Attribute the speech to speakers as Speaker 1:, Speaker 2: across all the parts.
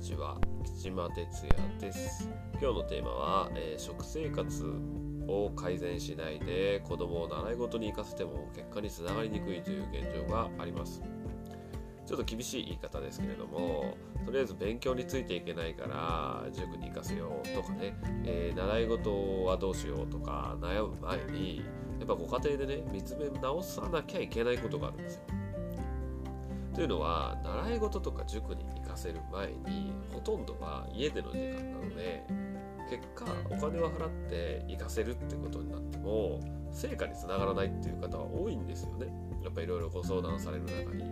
Speaker 1: ちは吉間哲也です。今日のテーマは、えー、食生活を改善しないで子供を習い事に行かせても結果につながりにくいという現状があります。ちょっと厳しい言い方ですけれどもとりあえず勉強についていけないから塾に行かせようとかね、えー、習い事はどうしようとか悩む前にやっぱご家庭でね見つめ直さなきゃいけないことがあるんですよ。というのは習い事とか塾に行かせる前にほとんどは家での時間なので結果お金を払って行かせるってことになっても成果につながらないっていう方は多いんですよねやっぱいろいろご相談される中に。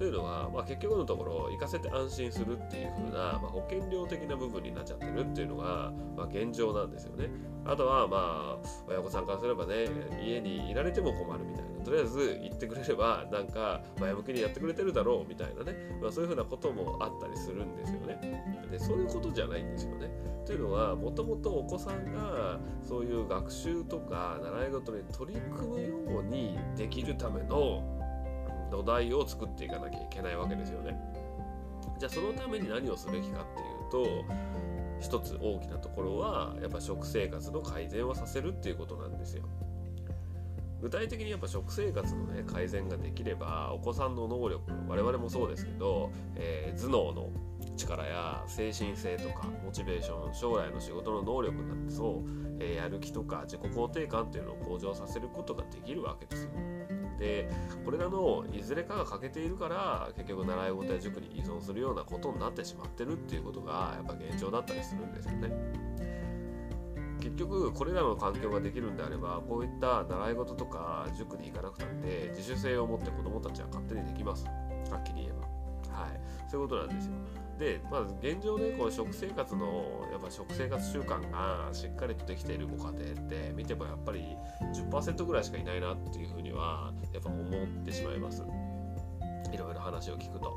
Speaker 1: というのは、まあ、結局のところ行かせて安心するっていう風な、まあ、保険料的な部分になっちゃってるっていうのが、まあ、現状なんですよね。あとはまあ親御さんからすればね家にいられても困るみたいなとりあえず言ってくれればなんか前向きにやってくれてるだろうみたいなね、まあ、そういうふうなこともあったりするんですよね。でそういうことじゃないんですよね。というのはもともとお子さんがそういう学習とか習い事に取り組むようにできるための土台を作っていかなきゃいけないわけですよね。じゃあそのために何をすべきかっていうと一つ大きなところはやっぱ食生活の改善をさせるっていうことなんですよ。具体的にやっぱ食生活のね改善ができればお子さんの能力我々もそうですけど、えー、頭脳の力や精神性とかモチベーション将来の仕事の能力だってそう、えー、やる気とか自己肯定感っていうのを向上させることができるわけですよ。でこれらのいずれかが欠けているから結局習い事や塾に依存するようなことになってしまってるっていうことがやっぱ現状だったりするんですよね。結局これらの環境ができるんであればこういった習い事とか塾に行かなくたって自主性を持って子どもたちは勝手にできます。はっきり言えば。はい。そういうことなんですよ。でまず現状ねこの食生活のやっぱ食生活習慣がしっかりとできているご家庭って見てもやっぱり10%ぐらいしかいないなっていうふうにはやっぱ思ってしまいます。いろいろ話を聞くと。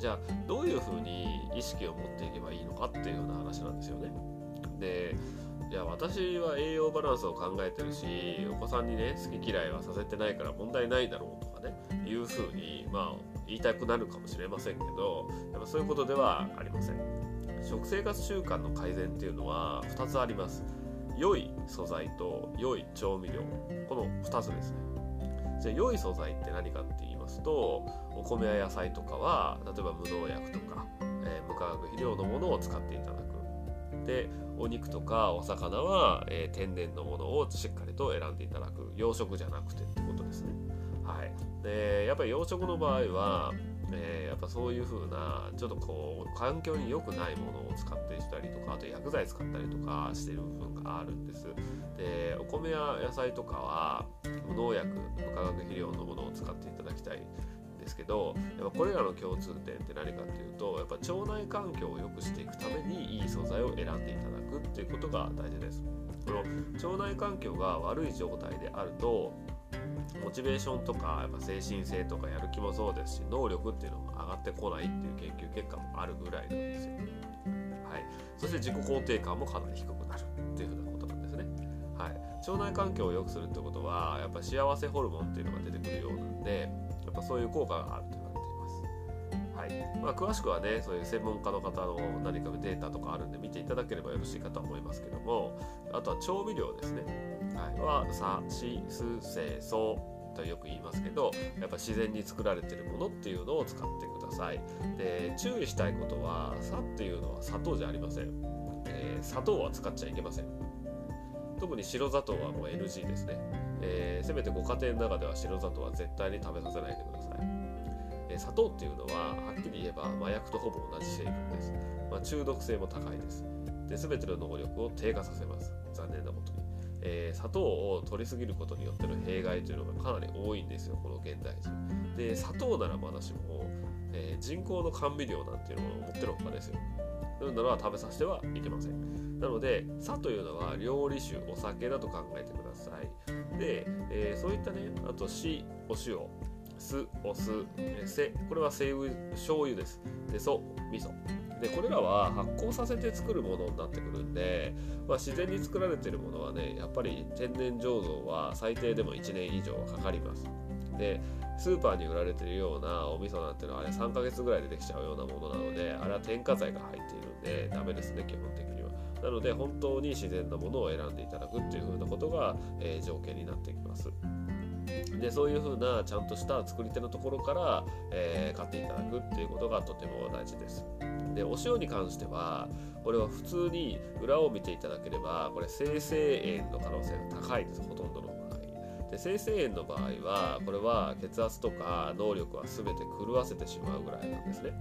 Speaker 1: じゃあどういうふうに意識を持っていけばいいのかっていうような話なんですよね。でいや私は栄養バランスを考えてるしお子さんにね好き嫌いはさせてないから問題ないだろうとかねいうふうにまあ言いたくなるかもしれませんけどやっぱそういうことではありません。食生活習慣の改善っていうのは2つあります。良い素材と良い調味料。この2つですね。じゃあ良い素材って何かって言いますとお米や野菜とかは例えば無農薬とか、えー、無化学肥料のものを使っていただく。でお肉とかお魚は、えー、天然のものをしっかりと選んでいただく。養殖じゃなくてってことですね。はい、でやっぱり養殖の場合は、えー、やっぱそういう風なちょっとこう環境に良くないものを使ってしたりとかあと薬剤使ったりとかしてる部分があるんです。でお米や野菜とかは無農薬無化学肥料のものを使っていただきたいんですけどやっぱこれらの共通点って何かっていうとやっぱ腸内環境を良くしていくためにいい素材を選んでいただくっていうことが大事です。この腸内環境が悪い状態であるとモチベーションとかやっぱ精神性とかやる気もそうですし能力っていうのも上がってこないっていう研究結果もあるぐらいなんですよ。はい、そして自己肯定感もかなり低くなるというふうなことなんですね。はい、腸内環境を良くするってことはやっぱ幸せホルモンっていうのが出てくるようなんでやっぱそういう効果がある。はい。まあ、詳しくはねそういう専門家の方の何かデータとかあるんで見ていただければよろしいかと思いますけどもあとは調味料ですね、はい、はさしすせそとよく言いますけどやっぱ自然に作られてるものっていうのを使ってください。で注意したいことは「さ」っていうのは砂糖じゃありません、えー、砂糖は使っちゃいけません。特に白砂糖はもう NG ですね。えー、せめてご家庭の中では白砂糖は絶対に食べさせないでください、え、砂糖っていうのははっきり言えば麻薬とほぼ同じ成分です、まあ、中毒性も高いです。で全ての能力を低下させます。残念なことに、えー、砂糖を取りすぎることによっての弊害というのがかなり多いんですよこの現代人。で砂糖ならまだしも、えー、人工の甘味料なんていうのを持ってるほかですよ。そういうのは食べさせてはいけません。なので「さ」というのは料理酒お酒だと考えてください。で、えー、そういったねあと「し」お塩。酢お酢せこれは西油醤油です。でそ味噌。でこれらは発酵させて作るものになってくるんで、まあ、自然に作られてるものはねやっぱり天然醸造は最低でも1年以上はかかります。でスーパーに売られてるようなお味噌なんてのはあれ3ヶ月ぐらいでできちゃうようなものなのであれは添加剤が入っているんでダメですね基本的には。なので本当に自然なものを選んでいただくっていう風なことが、えー、条件になってきます。でそういうふうなちゃんとした作り手のところから、えー、買っていただくっていうことがとても大事です。でお塩に関してはこれは普通に裏を見ていただければこれ生成塩の可能性が高いですほとんどので生成塩の場合はこれは血圧とか能力は全て狂わせてしまうぐらいなんですね。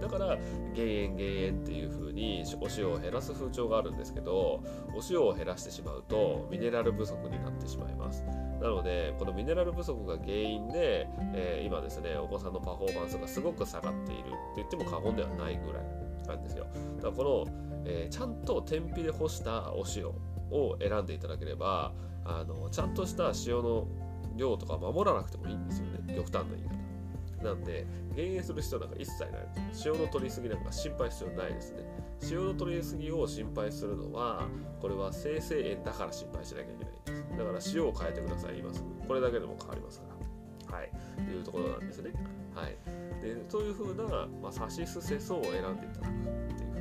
Speaker 1: だから減塩減塩っていう風にお塩を減らす風潮があるんですけどお塩を減らしてしまうとミネラル不足になってしまいます。なのでこのミネラル不足が原因で、えー、今ですねお子さんのパフォーマンスがすごく下がっているって言っても過言ではないぐらいなんですよ。だからこの、えー、ちゃんと天日で干したお塩を選んでいただければあのちゃんとした塩の量とか守らなくてもいいんですよね。極端な言い方。なんで減塩する必要なんか一切ないです。塩の取りすぎなんか心配必要ないですね。塩の取りすぎを心配するのはこれは生成塩だから心配しなきゃいけないんです。だから塩を変えてください今す。これだけでも変わりますから。はい。いうところなんですね。はい。でそういうふうな、まあ、サシスセソを選んでいただくっていう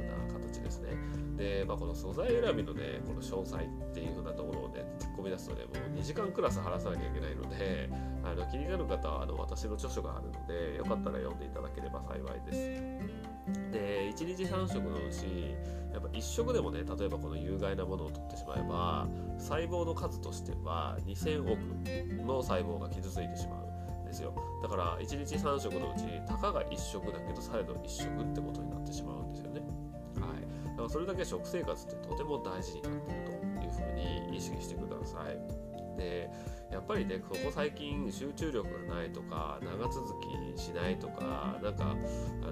Speaker 1: ですね。で、まあ、この素材選びのねこの詳細っていうふうなところをね突っ込み出すとねもう2時間クラス話さなきゃいけないのであの気になる方はあの私の著書があるのでよかったら読んでいただければ幸いです。で1日3食のうちやっぱ1食でもね例えばこの有害なものを取ってしまえば細胞の数としては2000億の細胞が傷ついてしまうんですよ。だから1日3食のうちたかが1食だけどされど1食ってことになってしまうんですよね。はい。だからそれだけ食生活ってとても大事になっているというふうに意識してくださいでやっぱりねここ最近集中力がないとか長続きしないとかなんか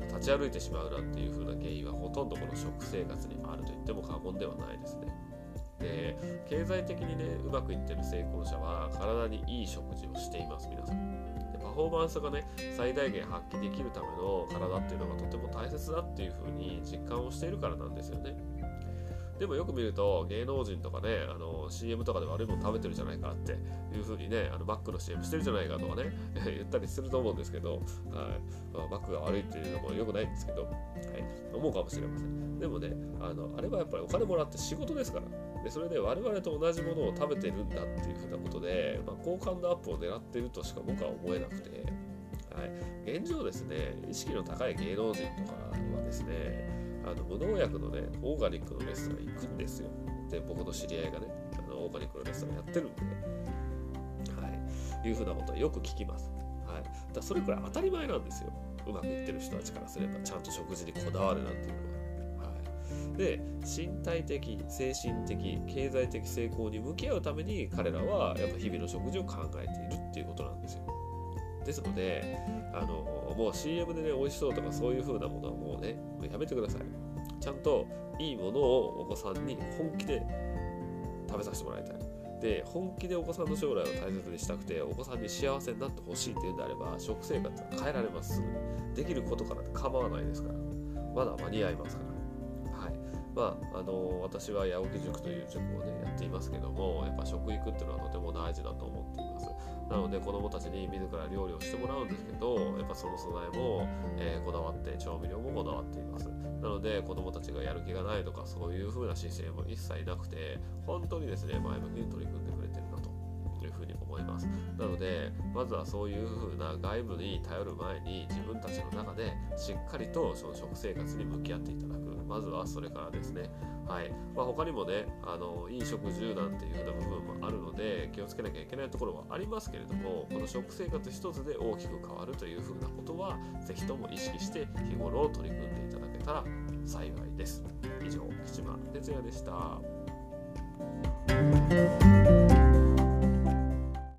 Speaker 1: 立ち歩いてしまうなっていう風な原因はほとんどこの食生活にあると言っても過言ではないですね。で経済的にねうまくいってる成功者は体にいい食事をしています皆さん。パフォーマンスがね最大限発揮できるための体っていうのがとても大切だっていう風に実感をしているからなんですよね。でもよく見ると芸能人とかねあの CM とかで悪いもの食べてるじゃないかっていう風にねあのバックの CM してるじゃないかとかね 言ったりすると思うんですけど、はい。まあ、バックが悪いっていうのもよくないんですけど、はい、思うかもしれません。でもねあのあれはやっぱりお金もらって仕事ですから。でそれで我々と同じものを食べてるんだっていう風なことで、まあ、好感度アップを狙ってるとしか僕は思えなくて、はい、現状ですね意識の高い芸能人とかはですねあの無農薬のねオーガニックのレストラン行くんですよ。で僕の知り合いがねあのオーガニックのレストランやってるんで、はい、いうふうなことはよく聞きます、はい、だそれくらい当たり前なんですよ。うまくいってる人たちからすればちゃんと食事にこだわるなんていうのは、で身体的精神的経済的成功に向き合うために彼らはやっぱ日々の食事を考えているっていうことなんですよ。ですのであのもう CM でね美味しそうとかそういう風なものはもうねやめてください。ちゃんといいものをお子さんに本気で食べさせてもらいたい。で本気でお子さんの将来を大切にしたくてお子さんに幸せになってほしいっていうんであれば食生活は変えられます。できることから構わないですから。まだ間に合いますから。まああの私は八起塾という塾をねやっていますけどもやっぱ食育っていうのはとても大事だと思っています。なので子供たちに自ら料理をしてもらうんですけどやっぱその素材も、えー、こだわって調味料もこだわっています。なので子供たちがやる気がないとかそういう風な姿勢も一切なくて本当にですね前向きに取り組んでくれてるなというふうに思います。なのでまずはそういう風な外部に頼る前に自分たちの中でしっかりとその食生活に向き合っていただく。まずはそれからですね。はい。まあ、他にもねあのいい食住なんていう風な部分もあるので気をつけなきゃいけないところはありますけれどもこの食生活一つで大きく変わるという風なことは是非とも意識して日頃取り組んでいただけたら幸いです。以上吉間哲也でした。